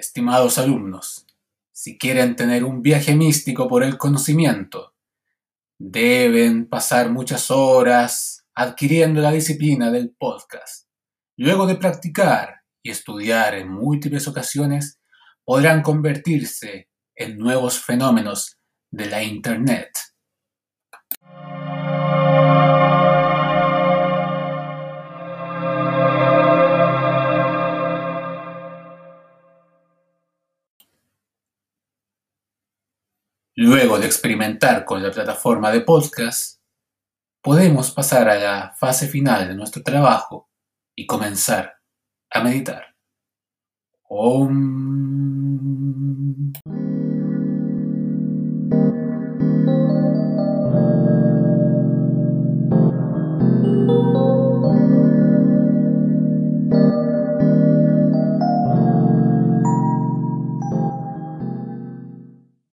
Estimados alumnos, si quieren tener un viaje místico por el conocimiento, deben pasar muchas horas adquiriendo la disciplina del podcast. Luego de practicar y estudiar en múltiples ocasiones, podrán convertirse en nuevos fenómenos de la Internet. Luego de experimentar con la plataforma de podcast, podemos pasar a la fase final de nuestro trabajo y comenzar a meditar.